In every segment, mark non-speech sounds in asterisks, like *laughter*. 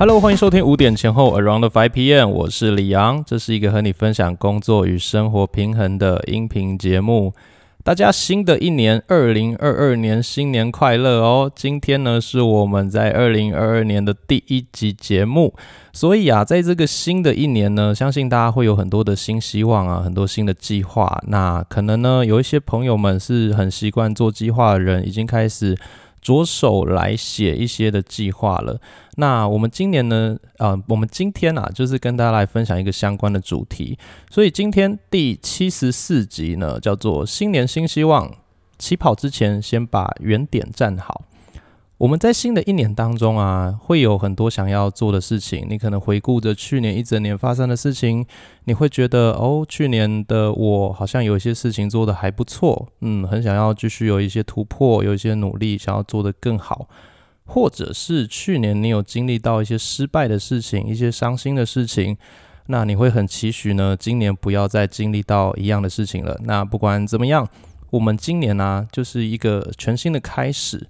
Hello，欢迎收听五点前后 Around Five PM，我是李阳，这是一个和你分享工作与生活平衡的音频节目。大家新的一年二零二二年新年快乐哦！今天呢是我们在二零二二年的第一集节目，所以啊，在这个新的一年呢，相信大家会有很多的新希望啊，很多新的计划。那可能呢，有一些朋友们是很习惯做计划的人，已经开始。着手来写一些的计划了。那我们今年呢？啊，我们今天啊，就是跟大家来分享一个相关的主题。所以今天第七十四集呢，叫做“新年新希望”，起跑之前先把原点站好。我们在新的一年当中啊，会有很多想要做的事情。你可能回顾着去年一整年发生的事情，你会觉得哦，去年的我好像有一些事情做的还不错，嗯，很想要继续有一些突破，有一些努力，想要做得更好。或者是去年你有经历到一些失败的事情，一些伤心的事情，那你会很期许呢，今年不要再经历到一样的事情了。那不管怎么样，我们今年呢，就是一个全新的开始。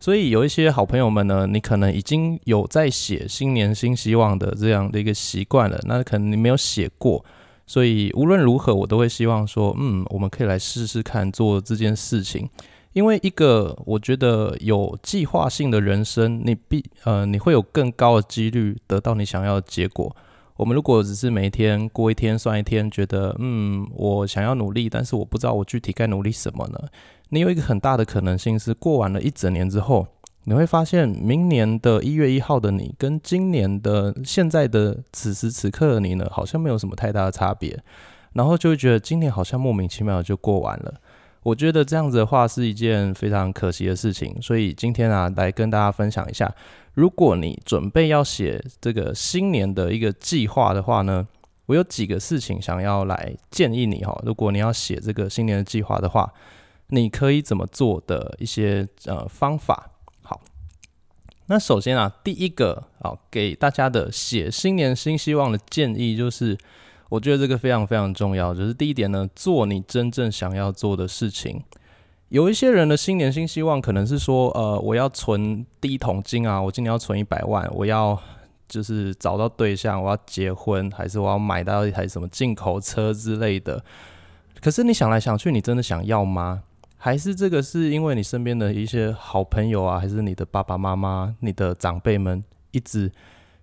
所以有一些好朋友们呢，你可能已经有在写新年新希望的这样的一个习惯了，那可能你没有写过，所以无论如何，我都会希望说，嗯，我们可以来试试看做这件事情，因为一个我觉得有计划性的人生，你必呃你会有更高的几率得到你想要的结果。我们如果只是每一天过一天算一天，觉得嗯我想要努力，但是我不知道我具体该努力什么呢？你有一个很大的可能性是过完了一整年之后，你会发现明年的一月一号的你跟今年的现在的此时此刻的你呢，好像没有什么太大的差别，然后就会觉得今年好像莫名其妙就过完了。我觉得这样子的话是一件非常可惜的事情，所以今天啊，来跟大家分享一下，如果你准备要写这个新年的一个计划的话呢，我有几个事情想要来建议你哈。如果你要写这个新年的计划的话，你可以怎么做的一些呃方法？好，那首先啊，第一个啊，给大家的写新年新希望的建议就是，我觉得这个非常非常重要，就是第一点呢，做你真正想要做的事情。有一些人的新年新希望可能是说，呃，我要存第一桶金啊，我今年要存一百万，我要就是找到对象，我要结婚，还是我要买到一台什么进口车之类的。可是你想来想去，你真的想要吗？还是这个是因为你身边的一些好朋友啊，还是你的爸爸妈妈、你的长辈们一直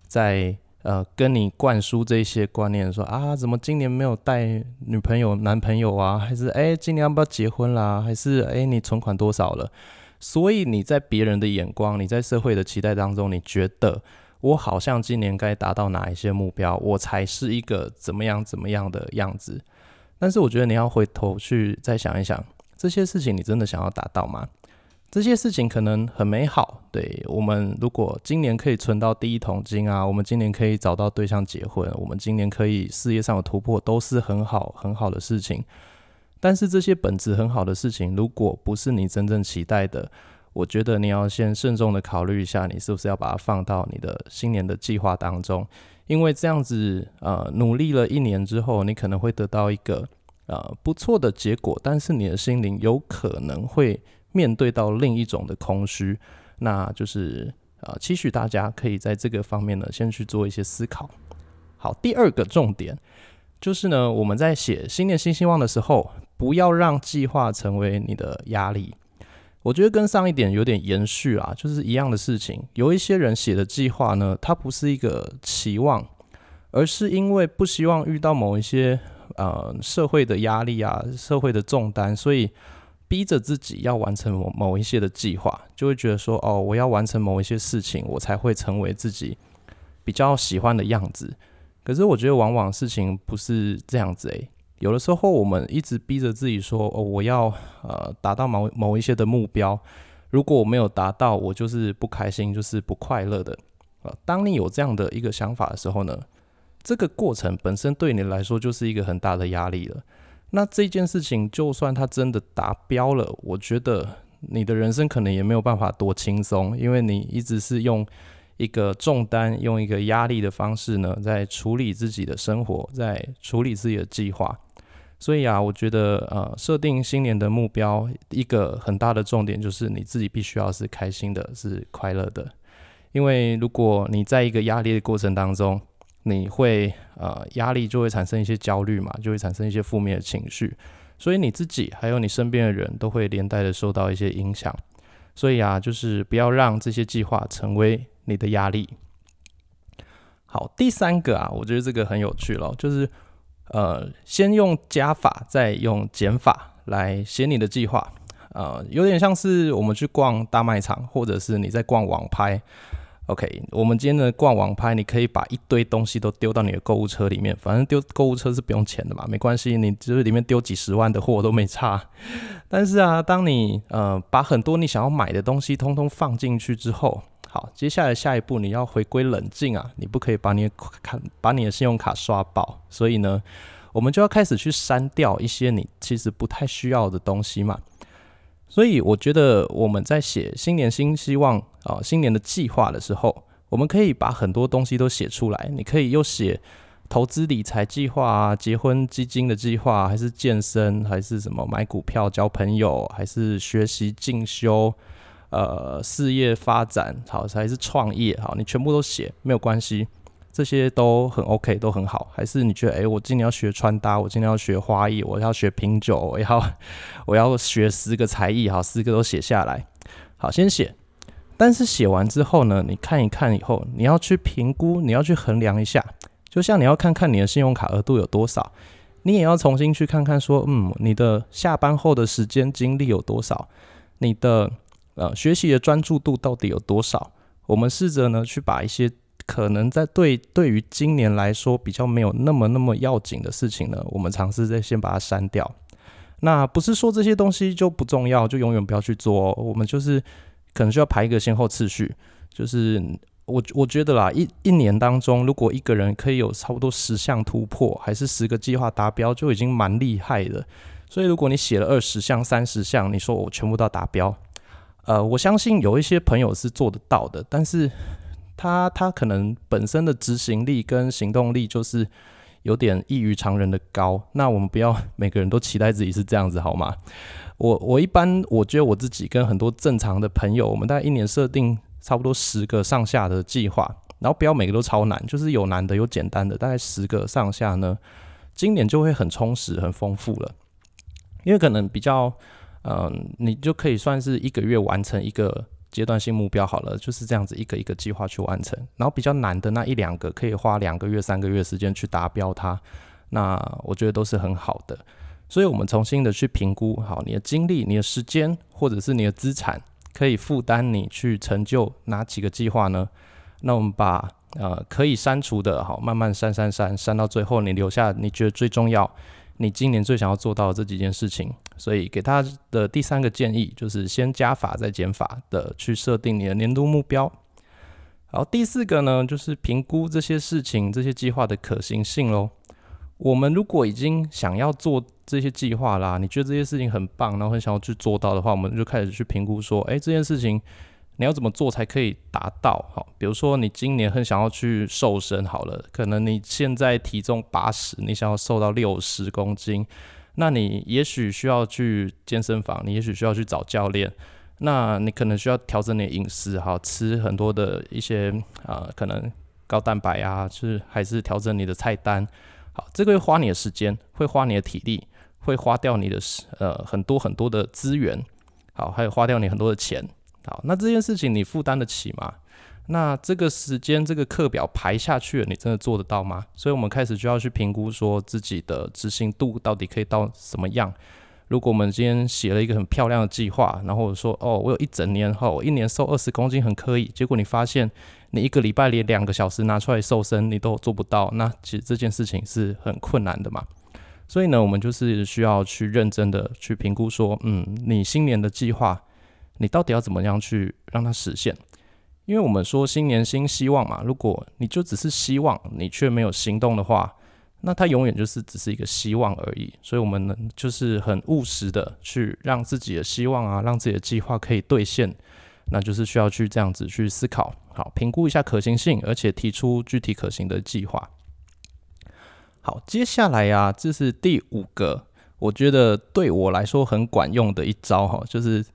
在呃跟你灌输这些观念，说啊，怎么今年没有带女朋友、男朋友啊？还是哎，今年要不要结婚啦？还是哎，你存款多少了？所以你在别人的眼光，你在社会的期待当中，你觉得我好像今年该达到哪一些目标，我才是一个怎么样怎么样的样子？但是我觉得你要回头去再想一想。这些事情你真的想要达到吗？这些事情可能很美好，对我们如果今年可以存到第一桶金啊，我们今年可以找到对象结婚，我们今年可以事业上有突破，都是很好很好的事情。但是这些本质很好的事情，如果不是你真正期待的，我觉得你要先慎重的考虑一下，你是不是要把它放到你的新年的计划当中，因为这样子呃努力了一年之后，你可能会得到一个。呃，不错的结果，但是你的心灵有可能会面对到另一种的空虚，那就是呃，期许大家可以在这个方面呢，先去做一些思考。好，第二个重点就是呢，我们在写新年新希望的时候，不要让计划成为你的压力。我觉得跟上一点有点延续啊，就是一样的事情。有一些人写的计划呢，它不是一个期望，而是因为不希望遇到某一些。呃，社会的压力啊，社会的重担，所以逼着自己要完成某某一些的计划，就会觉得说，哦，我要完成某一些事情，我才会成为自己比较喜欢的样子。可是我觉得，往往事情不是这样子诶，有的时候，我们一直逼着自己说，哦，我要呃达到某某一些的目标，如果我没有达到，我就是不开心，就是不快乐的。呃，当你有这样的一个想法的时候呢？这个过程本身对你来说就是一个很大的压力了。那这件事情，就算它真的达标了，我觉得你的人生可能也没有办法多轻松，因为你一直是用一个重担、用一个压力的方式呢，在处理自己的生活，在处理自己的计划。所以啊，我觉得呃，设定新年的目标，一个很大的重点就是你自己必须要是开心的，是快乐的。因为如果你在一个压力的过程当中，你会呃压力就会产生一些焦虑嘛，就会产生一些负面的情绪，所以你自己还有你身边的人都会连带的受到一些影响。所以啊，就是不要让这些计划成为你的压力。好，第三个啊，我觉得这个很有趣了，就是呃，先用加法，再用减法来写你的计划。呃，有点像是我们去逛大卖场，或者是你在逛网拍。OK，我们今天的逛网拍，你可以把一堆东西都丢到你的购物车里面，反正丢购物车是不用钱的嘛，没关系，你就是里面丢几十万的货都没差。*laughs* 但是啊，当你呃把很多你想要买的东西通通放进去之后，好，接下来下一步你要回归冷静啊，你不可以把你的卡把你的信用卡刷爆，所以呢，我们就要开始去删掉一些你其实不太需要的东西嘛。所以我觉得我们在写新年新希望啊，新年的计划的时候，我们可以把很多东西都写出来。你可以又写投资理财计划啊，结婚基金的计划，还是健身，还是什么买股票交朋友，还是学习进修，呃，事业发展好，还是创业好，你全部都写没有关系。这些都很 OK，都很好。还是你觉得，哎，我今年要学穿搭，我今年要学花艺，我要学品酒，我要 *laughs* 我要学十个才艺，好，十个都写下来。好，先写。但是写完之后呢，你看一看以后，你要去评估，你要去衡量一下。就像你要看看你的信用卡额度有多少，你也要重新去看看说，嗯，你的下班后的时间精力有多少，你的呃学习的专注度到底有多少？我们试着呢去把一些。可能在对对于今年来说比较没有那么那么要紧的事情呢，我们尝试在先把它删掉。那不是说这些东西就不重要，就永远不要去做。哦我们就是可能需要排一个先后次序。就是我我觉得啦，一一年当中，如果一个人可以有差不多十项突破，还是十个计划达标，就已经蛮厉害的。所以如果你写了二十项、三十项，你说我全部都要达标，呃，我相信有一些朋友是做得到的，但是。他他可能本身的执行力跟行动力就是有点异于常人的高，那我们不要每个人都期待自己是这样子好吗？我我一般我觉得我自己跟很多正常的朋友，我们大概一年设定差不多十个上下的计划，然后不要每个都超难，就是有难的有简单的，大概十个上下呢，今年就会很充实很丰富了，因为可能比较嗯，你就可以算是一个月完成一个。阶段性目标好了，就是这样子一个一个计划去完成，然后比较难的那一两个可以花两个月、三个月时间去达标它，那我觉得都是很好的。所以，我们重新的去评估好你的精力、你的时间，或者是你的资产，可以负担你去成就哪几个计划呢？那我们把呃可以删除的，好慢慢删删删，删到最后你留下你觉得最重要。你今年最想要做到的这几件事情，所以给他的第三个建议就是先加法再减法的去设定你的年度目标。好，第四个呢就是评估这些事情、这些计划的可行性喽。我们如果已经想要做这些计划啦，你觉得这些事情很棒，然后很想要去做到的话，我们就开始去评估说，诶，这件事情。你要怎么做才可以达到？好，比如说你今年很想要去瘦身，好了，可能你现在体重八十，你想要瘦到六十公斤，那你也许需要去健身房，你也许需要去找教练，那你可能需要调整你的饮食，好，吃很多的一些啊，可能高蛋白啊，就是还是调整你的菜单，好，这个会花你的时间，会花你的体力，会花掉你的呃很多很多的资源，好，还有花掉你很多的钱。好，那这件事情你负担得起吗？那这个时间这个课表排下去了，你真的做得到吗？所以，我们开始就要去评估说自己的执行度到底可以到什么样。如果我们今天写了一个很漂亮的计划，然后说哦，我有一整年后一年瘦二十公斤很可以，结果你发现你一个礼拜连两个小时拿出来瘦身你都做不到，那其实这件事情是很困难的嘛。所以呢，我们就是需要去认真的去评估说，嗯，你新年的计划。你到底要怎么样去让它实现？因为我们说新年新希望嘛，如果你就只是希望，你却没有行动的话，那它永远就是只是一个希望而已。所以，我们呢就是很务实的去让自己的希望啊，让自己的计划可以兑现，那就是需要去这样子去思考，好评估一下可行性，而且提出具体可行的计划。好，接下来呀，这是第五个，我觉得对我来说很管用的一招哈，就是。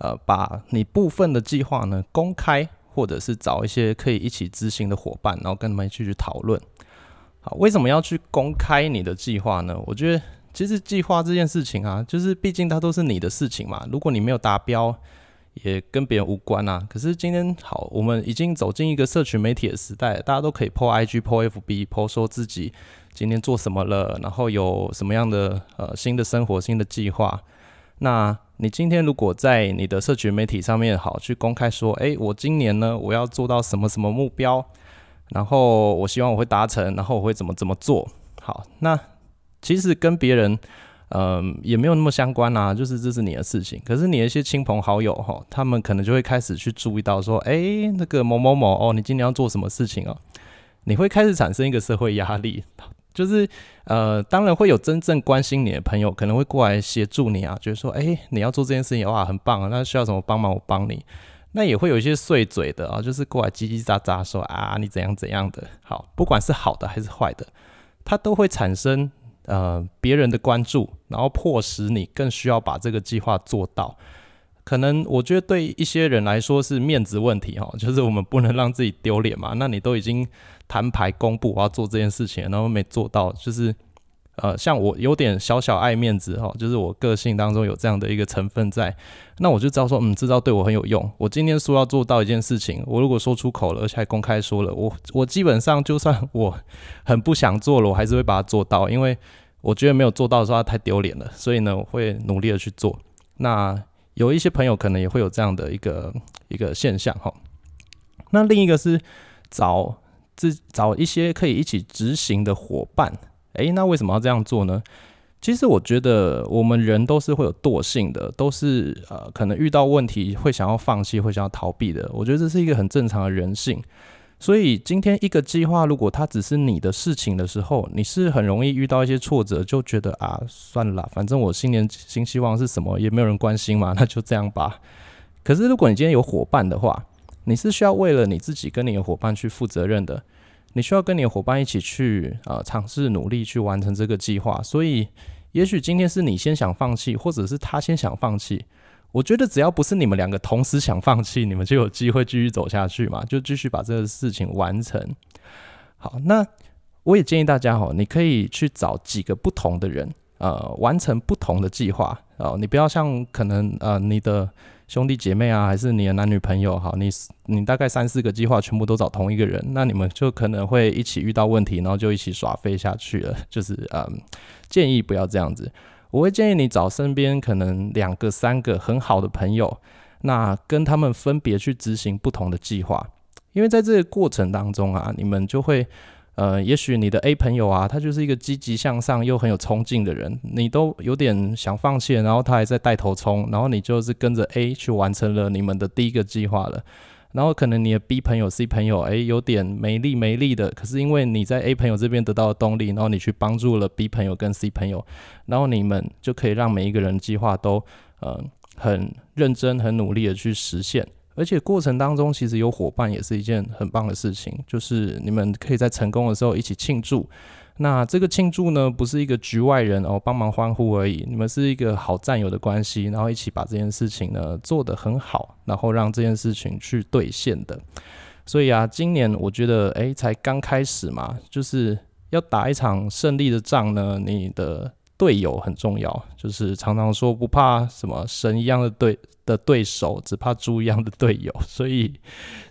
呃，把你部分的计划呢公开，或者是找一些可以一起执行的伙伴，然后跟他们一起去讨论。好，为什么要去公开你的计划呢？我觉得其实计划这件事情啊，就是毕竟它都是你的事情嘛。如果你没有达标，也跟别人无关啊。可是今天好，我们已经走进一个社群媒体的时代，大家都可以 po IG、po FB、po 说自己今天做什么了，然后有什么样的呃新的生活、新的计划。那你今天如果在你的社群媒体上面好去公开说，诶，我今年呢我要做到什么什么目标，然后我希望我会达成，然后我会怎么怎么做好。那其实跟别人。嗯，也没有那么相关啊，就是这是你的事情。可是你的一些亲朋好友哈，他们可能就会开始去注意到说，哎，那个某某某哦，你今年要做什么事情哦？你会开始产生一个社会压力，就是呃，当然会有真正关心你的朋友可能会过来协助你啊，就是说，哎，你要做这件事情哇，很棒啊，那需要什么帮忙我帮你。那也会有一些碎嘴的啊，就是过来叽叽喳喳说啊，你怎样怎样的。好，不管是好的还是坏的，它都会产生。呃，别人的关注，然后迫使你更需要把这个计划做到。可能我觉得对一些人来说是面子问题哈，*laughs* 就是我们不能让自己丢脸嘛。那你都已经摊牌公布我要做这件事情，然后没做到，就是。呃，像我有点小小爱面子哈，就是我个性当中有这样的一个成分在，那我就知道说，嗯，这招对我很有用。我今天说要做到一件事情，我如果说出口了，而且还公开说了，我我基本上就算我很不想做了，我还是会把它做到，因为我觉得没有做到的时候太丢脸了，所以呢，我会努力的去做。那有一些朋友可能也会有这样的一个一个现象哈。那另一个是找自找一些可以一起执行的伙伴。诶，那为什么要这样做呢？其实我觉得我们人都是会有惰性的，都是呃可能遇到问题会想要放弃，会想要逃避的。我觉得这是一个很正常的人性。所以今天一个计划，如果它只是你的事情的时候，你是很容易遇到一些挫折，就觉得啊算了，反正我新年新希望是什么，也没有人关心嘛，*laughs* 那就这样吧。可是如果你今天有伙伴的话，你是需要为了你自己跟你的伙伴去负责任的。你需要跟你的伙伴一起去啊，尝试努力去完成这个计划。所以，也许今天是你先想放弃，或者是他先想放弃。我觉得只要不是你们两个同时想放弃，你们就有机会继续走下去嘛，就继续把这个事情完成。好，那我也建议大家哈，你可以去找几个不同的人，呃，完成不同的计划哦。你不要像可能呃你的。兄弟姐妹啊，还是你的男女朋友，好，你你大概三四个计划全部都找同一个人，那你们就可能会一起遇到问题，然后就一起耍飞下去了。就是嗯，建议不要这样子。我会建议你找身边可能两个、三个很好的朋友，那跟他们分别去执行不同的计划，因为在这个过程当中啊，你们就会。呃，也许你的 A 朋友啊，他就是一个积极向上又很有冲劲的人，你都有点想放弃，然后他还在带头冲，然后你就是跟着 A 去完成了你们的第一个计划了。然后可能你的 B 朋友、C 朋友，诶，有点没力没力的，可是因为你在 A 朋友这边得到了动力，然后你去帮助了 B 朋友跟 C 朋友，然后你们就可以让每一个人计划都呃很认真、很努力的去实现。而且过程当中，其实有伙伴也是一件很棒的事情，就是你们可以在成功的时候一起庆祝。那这个庆祝呢，不是一个局外人哦帮忙欢呼而已，你们是一个好战友的关系，然后一起把这件事情呢做得很好，然后让这件事情去兑现的。所以啊，今年我觉得，诶，才刚开始嘛，就是要打一场胜利的仗呢，你的。队友很重要，就是常常说不怕什么神一样的对的对手，只怕猪一样的队友。*laughs* 所以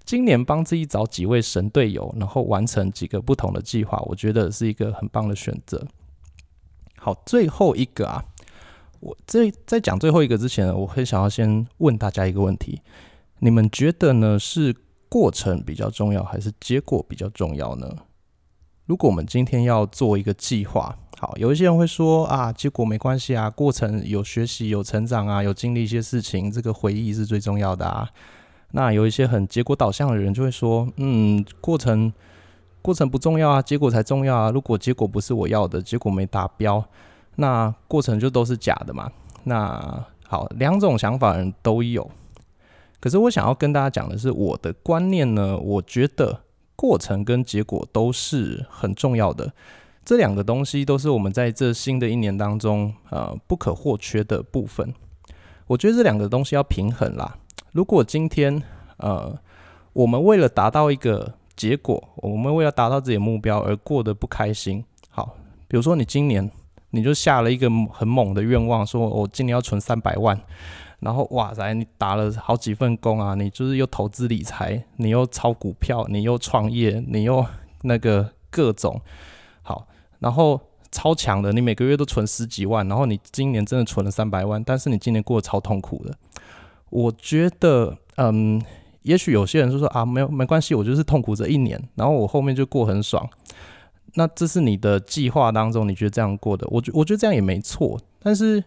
今年帮自己找几位神队友，然后完成几个不同的计划，我觉得是一个很棒的选择。好，最后一个啊，我这在讲最后一个之前，我很想要先问大家一个问题：你们觉得呢？是过程比较重要，还是结果比较重要呢？如果我们今天要做一个计划，好，有一些人会说啊，结果没关系啊，过程有学习、有成长啊，有经历一些事情，这个回忆是最重要的啊。那有一些很结果导向的人就会说，嗯，过程过程不重要啊，结果才重要啊。如果结果不是我要的，结果没达标，那过程就都是假的嘛。那好，两种想法的人都有。可是我想要跟大家讲的是，我的观念呢，我觉得。过程跟结果都是很重要的，这两个东西都是我们在这新的一年当中呃不可或缺的部分。我觉得这两个东西要平衡啦。如果今天呃我们为了达到一个结果，我们为了达到自己的目标而过得不开心。好，比如说你今年你就下了一个很猛的愿望，说我今年要存三百万，然后哇塞，你打了好几份工啊，你就是又投资理财，你又炒股票，你又创业，你又那个各种好，然后超强的，你每个月都存十几万，然后你今年真的存了三百万，但是你今年过得超痛苦的。我觉得，嗯。也许有些人就说啊，没有没关系，我就是痛苦这一年，然后我后面就过很爽。那这是你的计划当中，你觉得这样过的？我觉我觉得这样也没错。但是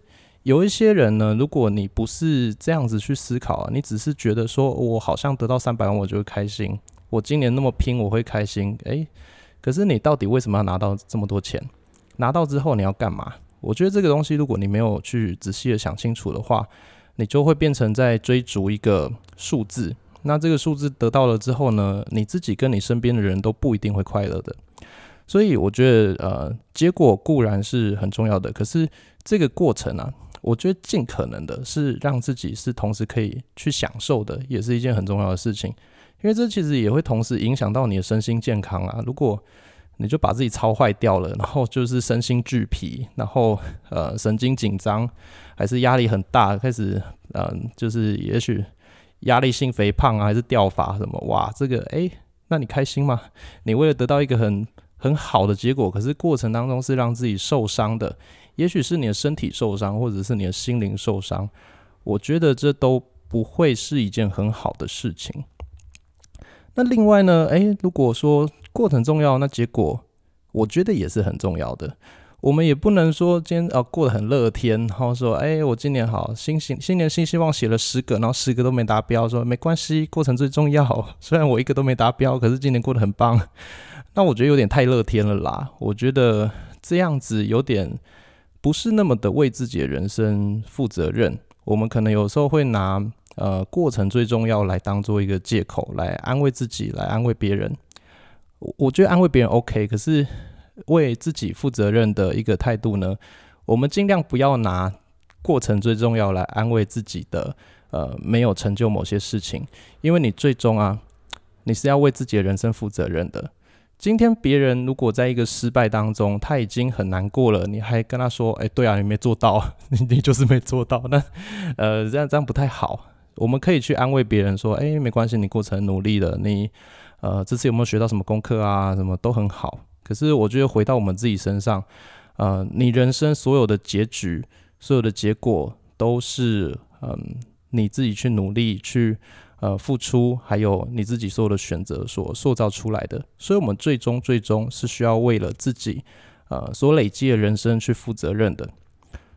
有一些人呢，如果你不是这样子去思考啊，你只是觉得说我好像得到三百万我就会开心，我今年那么拼我会开心。诶，可是你到底为什么要拿到这么多钱？拿到之后你要干嘛？我觉得这个东西，如果你没有去仔细的想清楚的话，你就会变成在追逐一个数字。那这个数字得到了之后呢，你自己跟你身边的人都不一定会快乐的。所以我觉得，呃，结果固然是很重要的，可是这个过程啊，我觉得尽可能的是让自己是同时可以去享受的，也是一件很重要的事情。因为这其实也会同时影响到你的身心健康啊。如果你就把自己操坏掉了，然后就是身心俱疲，然后呃神经紧张，还是压力很大，开始嗯，就是也许。压力性肥胖啊，还是掉发什么？哇，这个诶，那你开心吗？你为了得到一个很很好的结果，可是过程当中是让自己受伤的，也许是你的身体受伤，或者是你的心灵受伤。我觉得这都不会是一件很好的事情。那另外呢，诶，如果说过程重要，那结果我觉得也是很重要的。我们也不能说今天啊过得很乐天，然后说哎我今年好新新新年新希望写了十个，然后十个都没达标，说没关系，过程最重要。*laughs* 虽然我一个都没达标，可是今年过得很棒。那我觉得有点太乐天了啦。我觉得这样子有点不是那么的为自己的人生负责任。我们可能有时候会拿呃过程最重要来当做一个借口来安慰自己，来安慰别人。我我觉得安慰别人 OK，可是。为自己负责任的一个态度呢，我们尽量不要拿过程最重要来安慰自己的，呃，没有成就某些事情，因为你最终啊，你是要为自己的人生负责任的。今天别人如果在一个失败当中，他已经很难过了，你还跟他说，哎，对啊，你没做到，你 *laughs* 你就是没做到，那呃，这样这样不太好。我们可以去安慰别人说，哎，没关系，你过程努力了，你呃，这次有没有学到什么功课啊？什么都很好。可是我觉得回到我们自己身上，呃，你人生所有的结局、所有的结果，都是嗯你自己去努力去呃付出，还有你自己所有的选择所塑造出来的。所以，我们最终最终是需要为了自己呃所累积的人生去负责任的。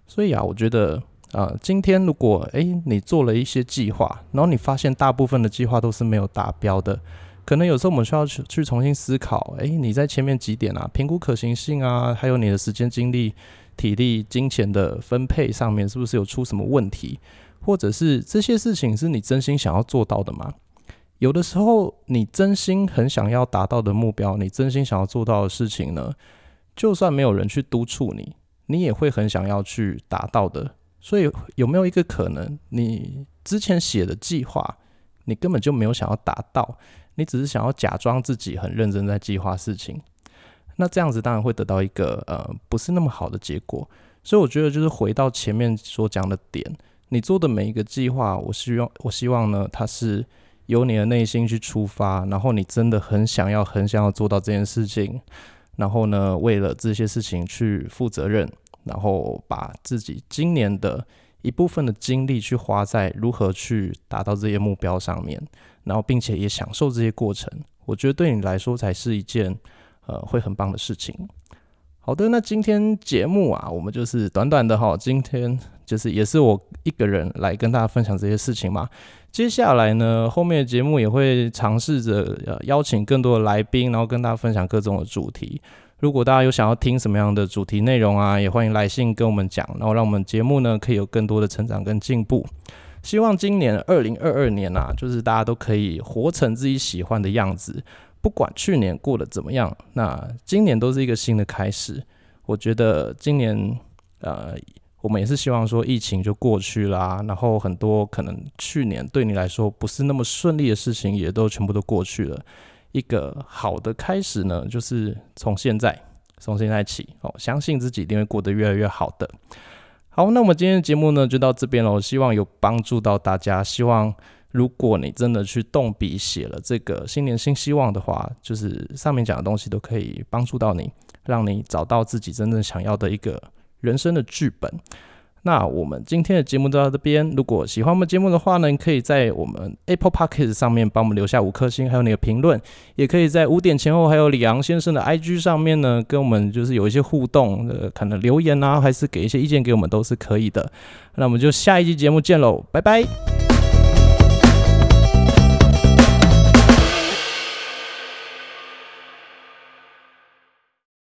所以啊，我觉得啊，今天如果诶你做了一些计划，然后你发现大部分的计划都是没有达标的。可能有时候我们需要去去重新思考，诶，你在前面几点啊，评估可行性啊，还有你的时间、精力、体力、金钱的分配上面，是不是有出什么问题？或者是这些事情是你真心想要做到的吗？有的时候，你真心很想要达到的目标，你真心想要做到的事情呢，就算没有人去督促你，你也会很想要去达到的。所以，有没有一个可能，你之前写的计划，你根本就没有想要达到？你只是想要假装自己很认真在计划事情，那这样子当然会得到一个呃不是那么好的结果。所以我觉得就是回到前面所讲的点，你做的每一个计划，我希望我希望呢，它是由你的内心去出发，然后你真的很想要很想要做到这件事情，然后呢，为了这些事情去负责任，然后把自己今年的一部分的精力去花在如何去达到这些目标上面。然后，并且也享受这些过程，我觉得对你来说才是一件呃会很棒的事情。好的，那今天节目啊，我们就是短短的哈，今天就是也是我一个人来跟大家分享这些事情嘛。接下来呢，后面的节目也会尝试着邀请更多的来宾，然后跟大家分享各种的主题。如果大家有想要听什么样的主题内容啊，也欢迎来信跟我们讲，然后让我们节目呢可以有更多的成长跟进步。希望今年二零二二年啊，就是大家都可以活成自己喜欢的样子。不管去年过得怎么样，那今年都是一个新的开始。我觉得今年，呃，我们也是希望说疫情就过去啦，然后很多可能去年对你来说不是那么顺利的事情也都全部都过去了。一个好的开始呢，就是从现在从现在起哦，相信自己一定会过得越来越好的。好，那我们今天的节目呢就到这边了，希望有帮助到大家。希望如果你真的去动笔写了这个新年新希望的话，就是上面讲的东西都可以帮助到你，让你找到自己真正想要的一个人生的剧本。那我们今天的节目就到这边。如果喜欢我们节目的话呢，可以在我们 Apple Podcast 上面帮我们留下五颗星，还有你的评论，也可以在五点前后，还有李昂先生的 IG 上面呢，跟我们就是有一些互动，呃，可能留言啊，还是给一些意见给我们都是可以的。那我们就下一期节目见喽，拜拜。